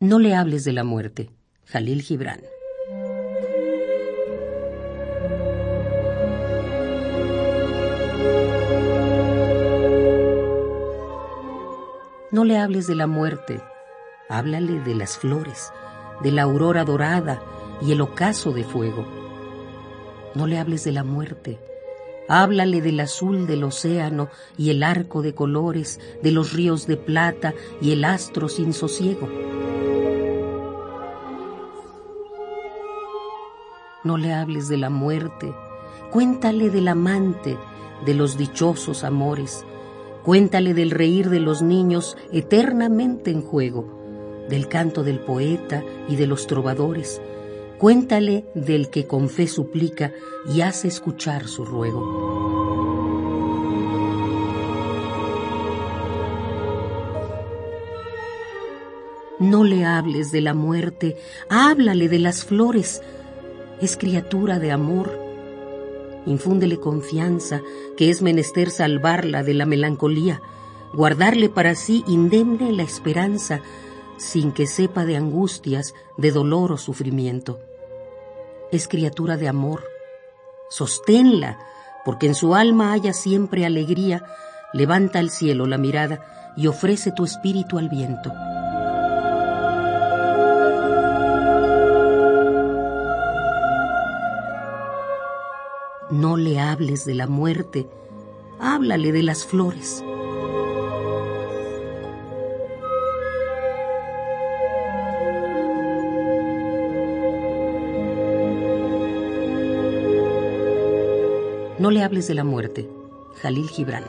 No le hables de la muerte. Jalil Gibran. No le hables de la muerte, háblale de las flores, de la aurora dorada y el ocaso de fuego. No le hables de la muerte, háblale del azul del océano y el arco de colores, de los ríos de plata y el astro sin sosiego. No le hables de la muerte, cuéntale del amante, de los dichosos amores, Cuéntale del reír de los niños eternamente en juego, del canto del poeta y de los trovadores. Cuéntale del que con fe suplica y hace escuchar su ruego. No le hables de la muerte, háblale de las flores. Es criatura de amor infúndele confianza, que es menester salvarla de la melancolía, guardarle para sí indemne la esperanza, sin que sepa de angustias, de dolor o sufrimiento. Es criatura de amor. Sosténla, porque en su alma haya siempre alegría, levanta al cielo la mirada y ofrece tu espíritu al viento. No le hables de la muerte, háblale de las flores. No le hables de la muerte. Jalil Gibran.